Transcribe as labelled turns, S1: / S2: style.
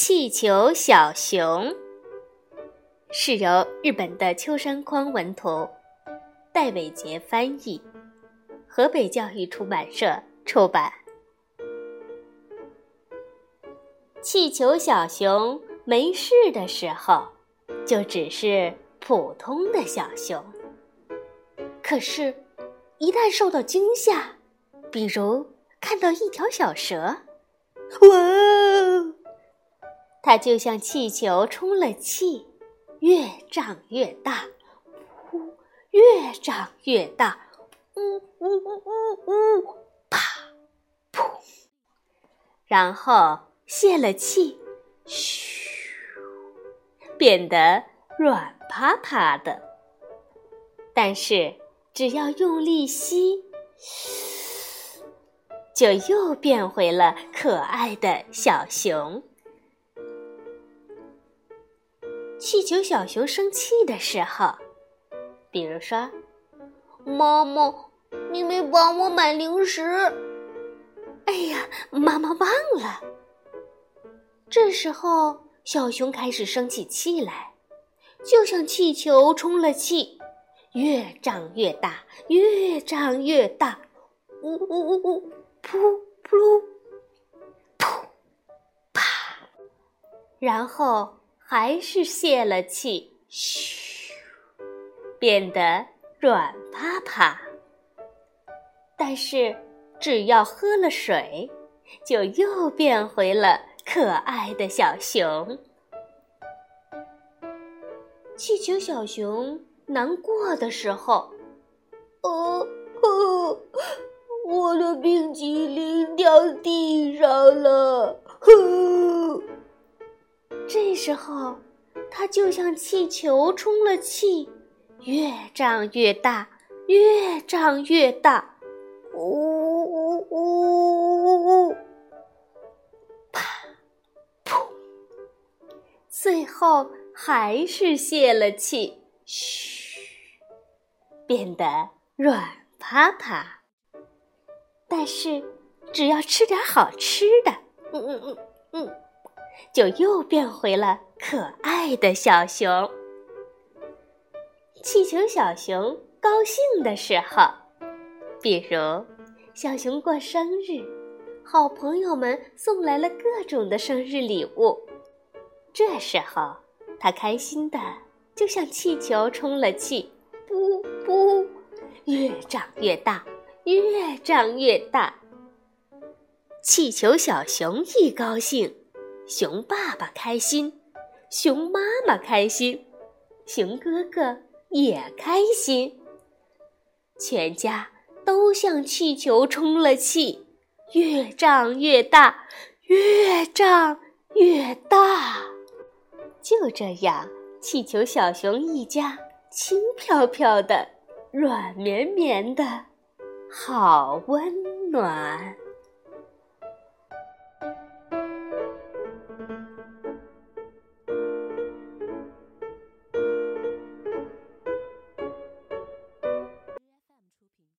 S1: 气球小熊是由日本的秋山匡文图，戴伟杰翻译，河北教育出版社出版。气球小熊没事的时候，就只是普通的小熊。可是，一旦受到惊吓，比如看到一条小蛇，哇！它就像气球充了气，越长越大，呼，越长越大，呜呜呜呜呜，啪，噗，然后泄了气，嘘，变得软趴趴的。但是只要用力吸，就又变回了可爱的小熊。气球小熊生气的时候，比如说：“
S2: 妈妈，你没帮我买零食。”“
S1: 哎呀，妈妈忘了。”这时候，小熊开始生起气来，就像气球充了气，越长越大，越长越大，呜呜呜呜，噗噗，噗，啪，然后。还是泄了气，嘘，变得软趴趴。但是只要喝了水，就又变回了可爱的小熊。气球小熊难过的时候，
S2: 哦哦，我的冰淇淋掉地上了，
S1: 这时候，它就像气球充了气，越胀越大，越胀越大，呜呜呜呜呜，啪，噗，最后还是泄了气，嘘，变得软趴趴。但是，只要吃点好吃的，嗯嗯嗯嗯。就又变回了可爱的小熊。气球小熊高兴的时候，比如小熊过生日，好朋友们送来了各种的生日礼物，这时候它开心的就像气球充了气，噗噗，越长越大，越长越大。气球小熊一高兴。熊爸爸开心，熊妈妈开心，熊哥哥也开心。全家都像气球充了气，越胀越大，越胀越大。就这样，气球小熊一家轻飘飘的，软绵绵的，好温暖。